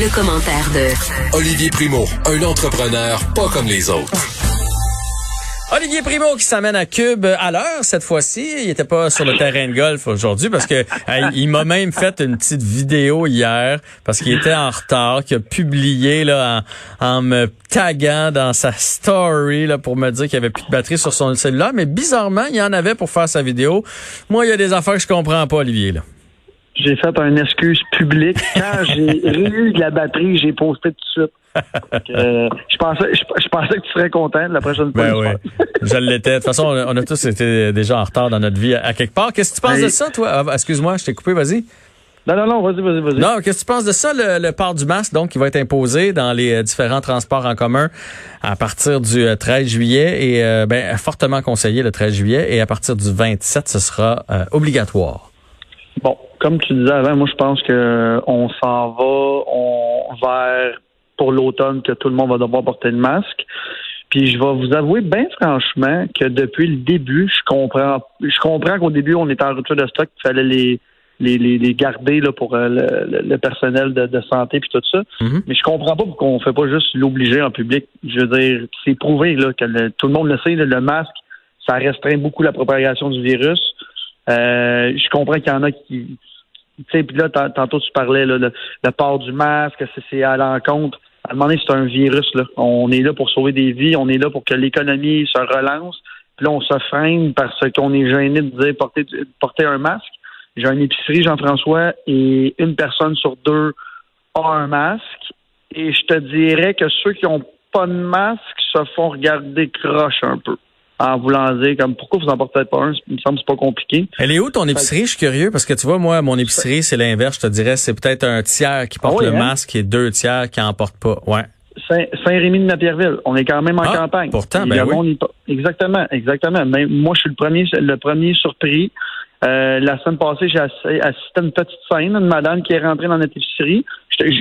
Le, commentaire de Olivier Primo, un entrepreneur pas comme les autres. Olivier Primo qui s'amène à Cube à l'heure cette fois-ci. Il était pas sur le terrain de golf aujourd'hui parce que il m'a même fait une petite vidéo hier parce qu'il était en retard, qu'il a publié là en, me taguant dans sa story là pour me dire qu'il y avait plus de batterie sur son cellulaire. Mais bizarrement, il y en avait pour faire sa vidéo. Moi, il y a des affaires que je comprends pas, Olivier là j'ai fait une excuse publique. Quand j'ai eu de la batterie, j'ai posté tout de suite. Euh, je pensais je, pensais que tu serais content de la prochaine fois. Ben oui, je l'étais. De toute façon, on a, tous été déjà en retard dans notre vie à, quelque part. Qu'est-ce que tu penses de ça, toi? Ah, excuse-moi, je t'ai coupé, vas-y. Non, non, non, vas-y, vas-y, vas-y. Non, qu'est-ce que tu penses de ça, le, port du masque, donc, qui va être imposé dans les euh, différents transports en commun à partir du 13 euh, juillet et ben, fortement conseillé le 13 juillet et à partir du 27, ce sera obligatoire. Bon, comme tu disais avant, moi je pense que on s'en va on, vers pour l'automne que tout le monde va devoir porter le masque. Puis je vais vous avouer bien franchement que depuis le début, je comprends je comprends qu'au début on était en rupture de stock, il fallait les les, les, garder là, pour euh, le, personnel de, santé puis tout ça. Mm-hmm. Mais je comprends pas pourquoi on fait pas juste l'obliger en public. Je veux dire, c'est prouvé là, que tout le monde le sait, le masque, ça restreint beaucoup la propagation du virus. Euh, je comprends qu'il y en a qui. Tu sais, puis là, tantôt tu parlais là, le, port du masque, c'est à l'encontre. À un moment donné, c'est un virus. Là. On est là pour sauver des vies, on est là pour que l'économie se relance. Puis là, on se freine parce qu'on est gêné de dire porter, porter un masque. J'ai une épicerie, Jean-François, et une personne sur deux a un masque. Et je te dirais que ceux qui n'ont pas de masque se font regarder croche un peu en voulant dire comme pourquoi vous en portez pas un, il me semble c'est pas compliqué. Elle est où ton épicerie? Je suis curieux parce que tu vois, moi, mon épicerie, c'est l'inverse, je te dirais, c'est peut-être un tiers qui porte ah le hein? masque et deux tiers qui en portent pas. Ouais. Saint-Rémy de Napierville. On est quand même en ah, campagne. Pourtant, ben oui. Exactement, exactement. Mais moi, je suis le premier, le premier surpris. Euh, la semaine passée, j'ai assisté à une petite scène, une madame qui est rentrée dans notre épicerie.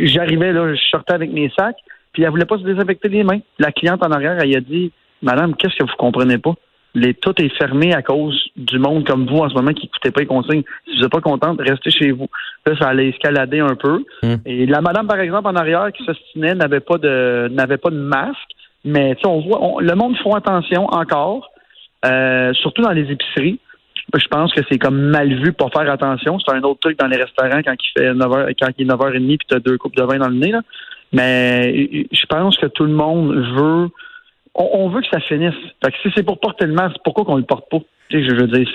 J'arrivais là, je sortais avec mes sacs, puis elle voulait pas se désinfecter les mains. La cliente en arrière, elle a dit Madame, qu'est-ce que vous comprenez pas? Les, tout est fermé à cause du monde comme vous en ce moment qui n'écoutez pas les consignes. Si vous n'êtes pas contente, restez chez vous. Là, ça allait escalader un peu. Hmm. Et la madame, par exemple, en arrière, qui s'ostinait, n'avait pas de n'avait pas de masque. Mais on voit, le monde font attention encore, euh, surtout dans les épiceries. Je pense que c'est comme mal vu pour faire attention. C'est un autre truc dans les restaurants quand il fait 9h, quand il est 9h30 puis tu as deux coupes de vin dans le nez. Là. Mais je pense que tout le monde veut on, veut que ça finisse. Fait que si c'est pour porter le masque, pourquoi qu'on le porte pas? je veux dire,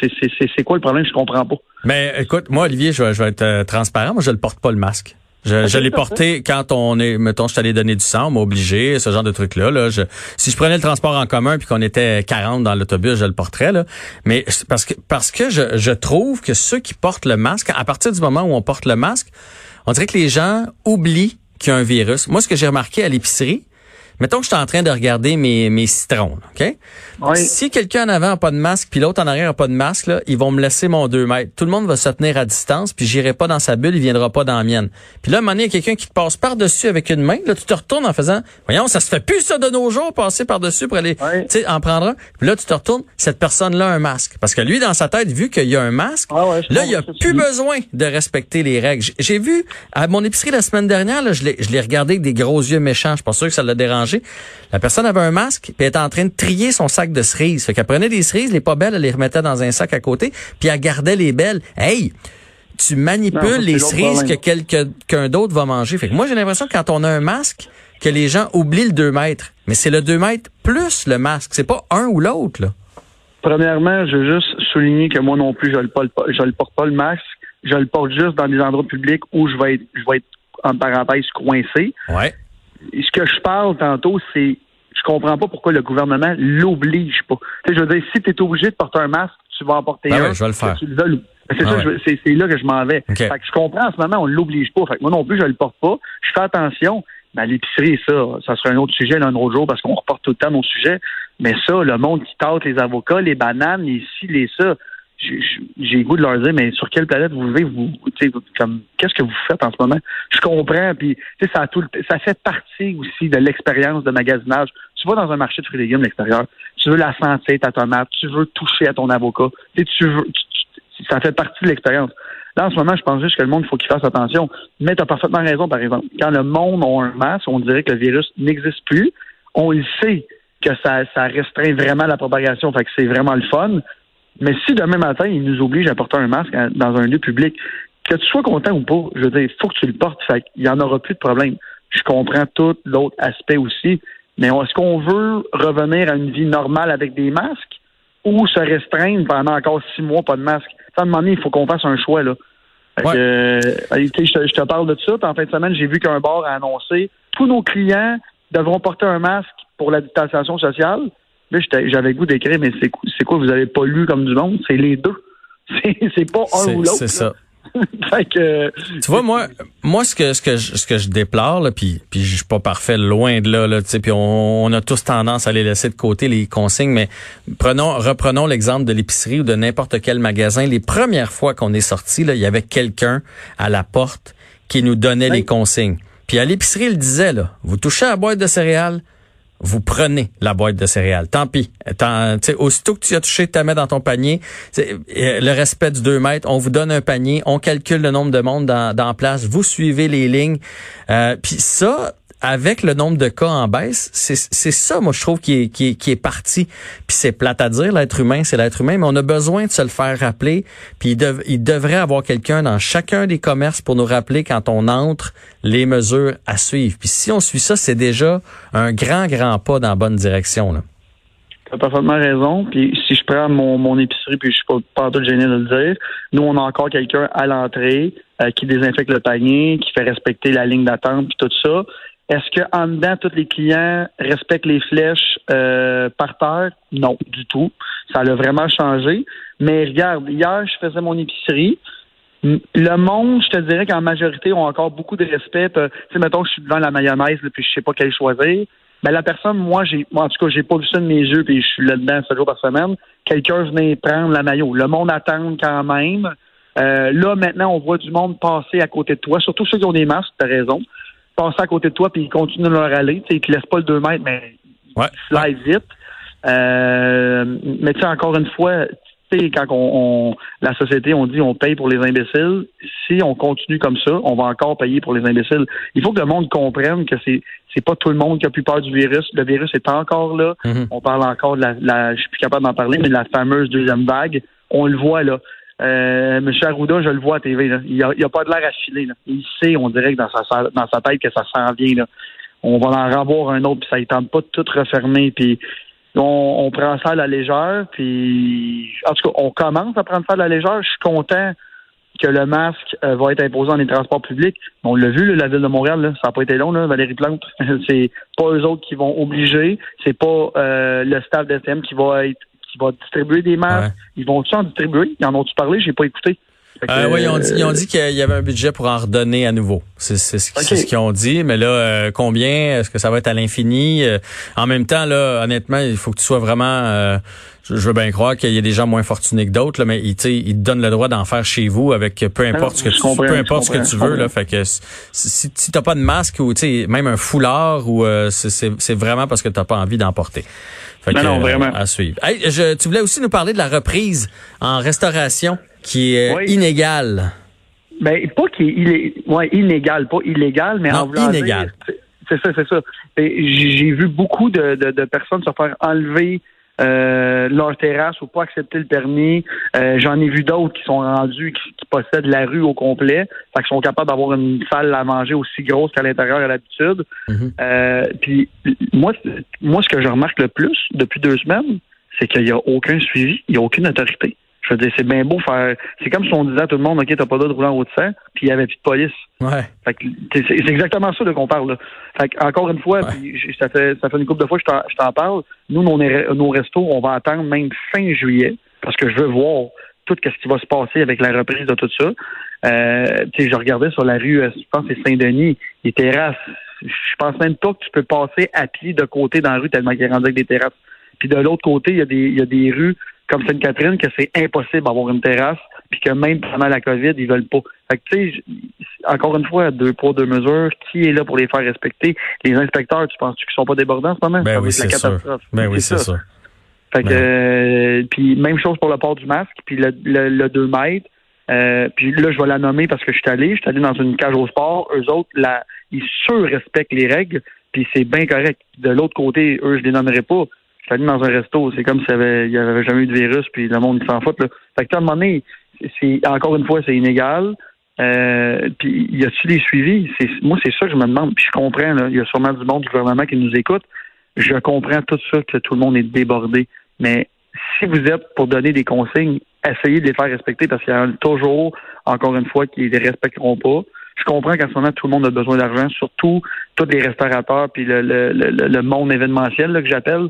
c'est quoi le problème? Je comprends pas. Mais écoute, moi, Olivier, je vais, être euh, transparent. Moi, je le porte pas le masque. Je, l'ai porté quand on est, mettons, je t'allais donner du sang, on m'a obligé, ce genre de truc-là. Là, si je prenais le transport en commun puis qu'on était 40 dans l'autobus, je le porterais. Là. Mais parce que parce que je, je trouve que ceux qui portent le masque, à partir du moment où on porte le masque, on dirait que les gens oublient qu'il y a un virus. Moi, ce que j'ai remarqué à l'épicerie, Mettons que je suis en train de regarder mes, mes citrons, OK? Si quelqu'un en avant n'a pas de masque, puis l'autre en arrière n'a pas de masque, là, ils vont me laisser mon 2 mètres. Tout le monde va se tenir à distance, puis j'irai pas dans sa bulle, il viendra pas dans la mienne. Puis là, à un moment donné, il y a quelqu'un qui te passe par-dessus avec une main. Là, tu te retournes en faisant, voyons, ça se fait plus ça de nos jours, passer par-dessus pour aller, tu sais, en prendre un. Puis là, tu te retournes, cette personne-là a un masque. Parce que lui, dans sa tête, vu qu'il y a un masque, là, il a plus besoin de respecter les règles. J'ai vu, à mon épicerie la semaine dernière, là, je l'ai regardé avec des gros yeux méchants. Je suis pas sûr que ça l'a dérangé. La personne avait un masque, puis elle était en train de trier son sac de cerises. Fait qu'elle prenait des cerises, les pas belles, elle les remettait dans un sac à côté, puis elle gardait les belles. Hey, tu manipules les cerises que quelqu'un d'autre va manger. Fait que moi, j'ai l'impression que quand on a un masque, que les gens oublient le 2 mètres. Mais c'est le 2 mètres plus le masque. C'est pas un ou l'autre, là. Premièrement, je veux juste souligner que moi non plus, je ne le porte pas le masque. Je le porte juste dans des endroits publics où je vais être, je vais être en parenthèse coincé. Ouais ce que je parle tantôt, c'est je comprends pas pourquoi le gouvernement l'oblige pas. Tu sais, je veux dire, si tu es obligé de porter un masque, tu vas en porter Ben un. oui, je vais le faire. que tu le veuilles. C'est Ah ça, ouais. là que je m'en vais. Fait que je comprends en ce moment, on l'oblige pas. Fait que moi non plus, je le porte pas. Je fais attention. Mais à l'épicerie, ça, ça serait un autre sujet là, un autre jour parce qu'on reporte tout le temps nos sujets. Mais ça, le monde qui tente les avocats, les bananes, les ci, les ça, j'ai- le goût de leur dire, mais sur quelle planète vous vivez, vous, comme, qu'est-ce que vous faites en ce moment? Je comprends, puis, ça, a tout ça fait partie aussi de l'expérience de magasinage. Tu vas dans un marché de fruits et légumes l'extérieur, tu veux la sentir, ta tomate, tu veux toucher à ton avocat, tu veux, tu- ça fait partie de l'expérience. Là, en ce moment, je pense juste que le monde, il faut qu'il fasse attention. Mais tu as parfaitement raison, par exemple. Quand le monde a un masque, on dirait que le virus n'existe plus. On le sait que ça, ça restreint vraiment la propagation, fait que c'est vraiment le fun. Mais si demain matin, ils nous obligent à porter un masque dans un lieu public, que tu sois content ou pas, je veux dire, il faut que tu le portes. Fait qu'il n'y en aura plus de problème. Je comprends tout l'autre aspect aussi. Mais est-ce qu'on veut revenir à une vie normale avec des masques ou se restreindre pendant encore six mois pas de masque? À un moment donné, il faut qu'on fasse un choix, là. Fait que, Ouais. euh, je, te, je te parle de ça. En fin de semaine, j'ai vu qu'un bar a annoncé tous nos clients devront porter un masque pour la distanciation sociale. Là, j'avais goût d'écrire, mais c'est quoi- c'est quoi, vous avez pas lu comme du monde? C'est les deux. C'est c'est pas un C'est- ou l'autre. C'est ça. là. fait que, Tu vois, moi, moi, ce que ce que je, ce que je déplore, là, puis puis je suis pas parfait, loin de là, là, tu sais, puis on, on a tous tendance à les laisser de côté les consignes, mais prenons, reprenons l'exemple de l'épicerie ou de n'importe quel magasin. Les premières fois qu'on est sorti, là, il y avait quelqu'un à la porte qui nous donnait Oui. les consignes. Puis à l'épicerie, il disait là, vous touchez à la boîte de céréales, vous prenez la boîte de céréales. Tant pis. Tant, aussitôt que tu as touché, tu la mets dans ton panier. Euh, le respect du 2 mètres, on vous donne un panier, on calcule le nombre de monde dans, dans la place, vous suivez les lignes. Euh, Puis ça, avec le nombre de cas en baisse, c'est ça, moi, je trouve, qui est, qui est, qui est parti. Puis c'est plate à dire, l'être humain, c'est l'être humain, mais on a besoin de se le faire rappeler. Puis il, dev- il devrait avoir quelqu'un dans chacun des commerces pour nous rappeler quand on entre les mesures à suivre. Puis si on suit ça, c'est déjà un grand, grand pas dans la bonne direction. Là. T'as parfaitement raison. Puis si je prends mon, mon épicerie, puis je suis pas, pas tout gêné de le dire, nous, on a encore quelqu'un à l'entrée euh, qui désinfecte le panier, qui fait respecter la ligne d'attente, puis tout ça. Est-ce que en dedans, tous les clients respectent les flèches euh, par terre? Non, du tout. Ça a vraiment changé. Mais regarde, hier, je faisais mon épicerie. Le monde, je te dirais qu'en majorité, ont encore beaucoup de respect. T'as- Tu sais, mettons, je suis devant la mayonnaise, là, puis je sais pas quelle choisir. Ben, la personne, moi, j'ai, en tout cas, j'ai pas vu ça de mes yeux, puis je suis là-dedans sept jours par semaine. Quelqu'un venait prendre la maillot. Le monde attend quand même. Euh, là, maintenant, on voit du monde passer à côté de toi, surtout ceux qui ont des masques, t'as raison. Passer à côté de toi, puis ils continuent de leur aller. Ils te laissent pas le 2 mètres, mais Ouais. ils slide vite. Euh, mais tu sais, encore une fois, tu sais, quand on, on- la société, on dit on paye pour les imbéciles. Si on continue comme ça, on va encore payer pour les imbéciles. Il faut que le monde comprenne que c'est c'est pas tout le monde qui a plus peur du virus. Le virus est encore là. Mhm. On parle encore de la, la je suis plus capable d'en parler, mais de la fameuse deuxième vague. On le voit là. Euh, Monsieur Arruda, je le vois à TV. Là. Il, a, il a pas de l'air filer. Là. Il sait, on dirait que dans sa tête que ça s'en vient. Là. On va en revoir un autre, puis ça ne tente pas de tout refermer. Puis on, prend ça à la légère. Puis en tout cas, on commence à prendre ça à la légère. Je suis content que le masque euh, va être imposé dans les transports publics. On l'a vu, là, la ville de Montréal, là, ça n'a pas été long, là, Valérie Plante. c'est pas eux autres qui vont obliger, c'est pas euh, le staff d'STM qui va être qui va distribuer des masques. Ouais. Ils vont-tu en distribuer? Ils en ont-tu parlé? J'ai pas écouté. Que, Euh, oui, ils ont dit, euh, ils ont dit qu'il y avait un budget pour en redonner à nouveau. C'est c'est ce, c'est Ok. ce qu'ils ont dit. Mais là, euh, combien? Est-ce que ça va être à l'infini? Euh, en même temps, là, honnêtement, il faut que tu sois vraiment... euh, je, je veux bien croire qu'il y a des gens moins fortunés que d'autres, là, mais ils, ils te donnent le droit d'en faire chez vous avec peu importe ce que tu, peu importe ce que tu veux. Là, fait que si, si, t'as pas de masque ou tu sais, même un foulard, ou euh, c'est- vraiment parce que t'as pas envie d'en porter. Fait Non, que, non, euh, vraiment. à suivre. Hey, je, tu voulais aussi nous parler de la reprise en restauration qui est Oui. inégale. Ben, pas qu'il est, ouais, inégal, pas illégal, mais Non, en voulant inégal. dire- c'est- ça, c'est ça. J'ai vu beaucoup de, de, de personnes se faire enlever euh, leur terrasse ou pas accepter le permis. Euh, J'en ai vu d'autres qui sont rendus, qui, qui possèdent la rue au complet, fait qu'ils sont capables d'avoir une salle à manger aussi grosse qu'à l'intérieur à l'habitude. Mhm. Euh, puis moi, moi, ce que je remarque le plus depuis deux semaines, c'est qu'il n'y a aucun suivi, il n'y a aucune autorité. Je veux dire, c'est bien beau faire. C'est comme si on disait à tout le monde, OK, t'as pas le droit de rouler en haut de sang, puis il n'y avait plus de police. Ouais. Fait que c'est exactement ça de qu'on parle. Là. Fait que, encore une fois, Ouais. j- ça fait ça fait une couple de fois que je t'en- parle. Nous, nos, nos restos, on va attendre même fin juillet parce que je veux voir tout ce qui va se passer avec la reprise de tout ça. Euh, tu sais, je regardais sur la rue, euh, je pense que c'est Saint-Denis, les terrasses. Je pense même pas que tu peux passer à pied de côté dans la rue tellement qu'il est rendu avec des terrasses. Puis de l'autre côté, il y a des, il y a des rues comme Sainte-Catherine que c'est impossible d'avoir une terrasse, puis que même pendant la COVID, ils veulent pas. Fait que, tu sais, encore une fois, deux poids, deux mesures, qui est là pour les faire respecter? Les inspecteurs, tu penses-tu qu'ils sont pas débordants en ce moment? Ben Ça va oui, c'est catastrophe. Ben oui, c'est ça. Fait que, Ben. euh, puis même chose pour le port du masque, puis le, le, le 2 mètres. Euh, puis là, je vais la nommer parce que je suis allé. Je suis allé dans une cage au sport. Eux autres, la, ils surrespectent les règles, puis c'est bien correct. De l'autre côté, eux, je les nommerai pas. Je suis allé dans un resto. C'est comme s'il y avait, avait jamais eu de virus, puis le monde s'en fout. Là. Fait que à un moment encore une fois, c'est inégal. Euh, puis y a-tu des suivis? Moi, c'est ça que je me demande. Puis je comprends, il y a sûrement du monde du gouvernement qui nous écoute. Je comprends tout ça, que tout le monde est débordé. Mais si vous êtes pour donner des consignes, essayez de les faire respecter parce qu'il y a toujours, encore une fois, qui les respecteront pas. Je comprends qu'en ce moment, tout le monde a besoin d'argent, surtout tous les restaurateurs puis le, le, le, le monde événementiel là, que j'appelle.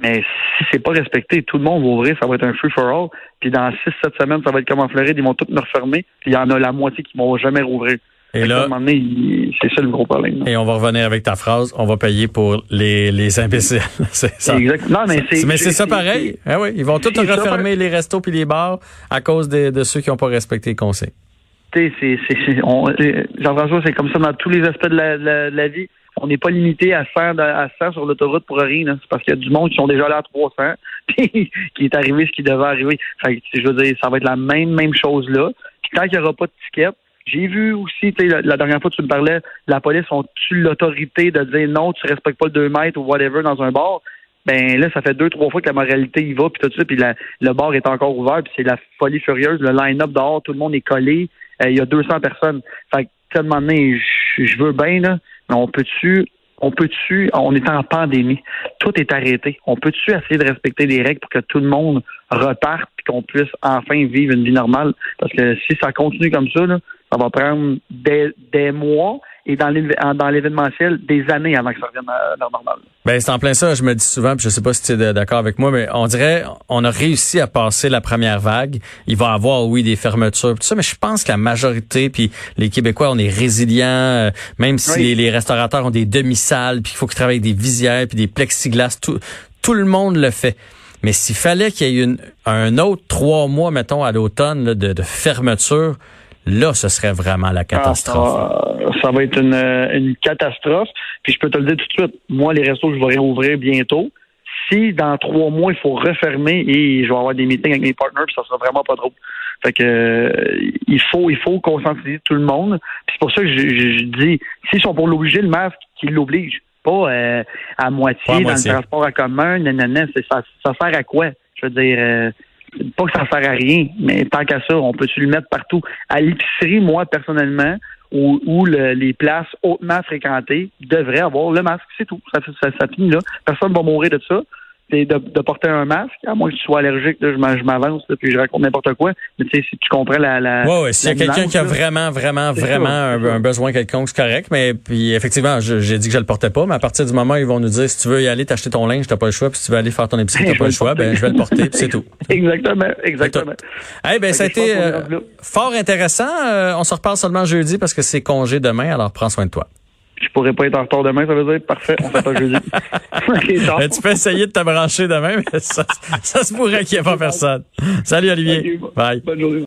Mais si c'est pas respecté, tout le monde va ouvrir, ça va être un free for all. Puis dans six, sept semaines, ça va être comme en Floride, ils vont tous me refermer. Puis il y en a la moitié qui vont jamais rouvrir. Et là, un moment donné, il- c'est ça le gros problème. et on va revenir avec ta phrase, on va payer pour les, les imbéciles. c'est ça. Exact. Non, mais c'est. Mais c'est ça pareil. Ah oui, ils vont tous ça refermer les restos puis les bars à cause de ceux qui n'ont pas respecté les sais, c'est, c'est, c'est- Jean-François, c'est comme ça dans tous les aspects de la, la- de la vie. On n'est pas limité à 100, de- à 100 sur l'autoroute pour rien. C'est parce qu'il y a du monde qui sont déjà là à 300 puis qui est arrivé ce qui devait arriver. Fait que, je veux dire, ça va être la même, même chose là. Puis tant qu'il n'y aura pas de ticket, j'ai vu aussi, la, la dernière fois tu me parlais, la police ont-tu l'autorité de dire non, tu respectes pas le 2 mètres ou whatever dans un bar? Ben là, ça fait deux, trois fois que la moralité y va, puis tout ça, puis le bar est encore ouvert, puis c'est la folie furieuse. Le line-up dehors, tout le monde est collé. Euh, Il y a 200 personnes. Fait que, moment donné, je veux bien, là, on peut-tu, on peut-tu, on est en pandémie. Tout est arrêté. On peut-tu essayer de respecter les règles pour que tout le monde reparte puis qu'on puisse enfin vivre une vie normale? Parce que si ça continue comme ça, ça va prendre des mois et dans l'événementiel, des années avant que ça revienne à normale. Ben c'est en plein ça, je me dis souvent, puis je sais pas si tu es d'accord avec moi, mais on dirait on a réussi à passer la première vague. Il va y avoir oui des fermetures, tout ça, mais je pense que la majorité, puis les Québécois, on est résilients, euh, même si Oui. les, les restaurateurs ont des demi-salles, puis il faut qu'ils travaillent avec des visières, puis des plexiglas, tout, tout le monde le fait. Mais s'il fallait qu'il y ait une, un autre trois mois, mettons, à l'automne, de fermeture, là, ce serait vraiment la catastrophe. Ah, ça, ça va être une, une catastrophe. Puis je peux te le dire tout de suite, moi, les restos, je vais réouvrir bientôt. Si dans trois mois, il faut refermer et je vais avoir des meetings avec mes partenaires, puis ça sera vraiment pas drôle. Fait que euh, il faut il faut conscientiser tout le monde. Puis c'est pour ça que je, je- je dis, s'ils sont pour l'obliger, le masque, qu'ils l'obligent. Pas euh, à moitié Pas à dans le transport en commun, nanana, ça, ça sert à quoi? Je veux dire euh, pas que ça sert à rien, mais tant qu'à ça, on peut-tu le mettre partout? À l'épicerie, moi, personnellement, où, où le- les places hautement fréquentées devraient avoir le masque, c'est tout. Ça, ça finit là. Personne ne va mourir de ça. C'est de, de porter un masque, à moins que tu sois allergique, là, je m'avance, puis je raconte n'importe quoi. Mais tu sais, si tu comprends la. la Ouais, ouais, s'il y a quelqu'un qui a vraiment, vraiment, vraiment un, besoin quelconque, c'est correct. Mais puis effectivement, j'ai dit que je le portais pas, mais à partir du moment où ils vont nous dire si tu veux y aller t'acheter ton linge, t'as pas le choix, puis si tu veux aller faire ton épicerie, t'as pas le le choix, ben je vais le porter, puis c'est tout. Exactement, exactement. Eh ben ça a été euh, fort intéressant. Euh, on se reparle seulement jeudi parce que c'est congé demain, alors prends soin de toi. Je pourrais pas être en retard demain, ça veut dire parfait, on pas jeudi. Ben, tu peux essayer de te brancher demain, mais ça, ça se pourrait qu'il n'y ait pas personne. Salut Olivier. Bye. Bonne journée.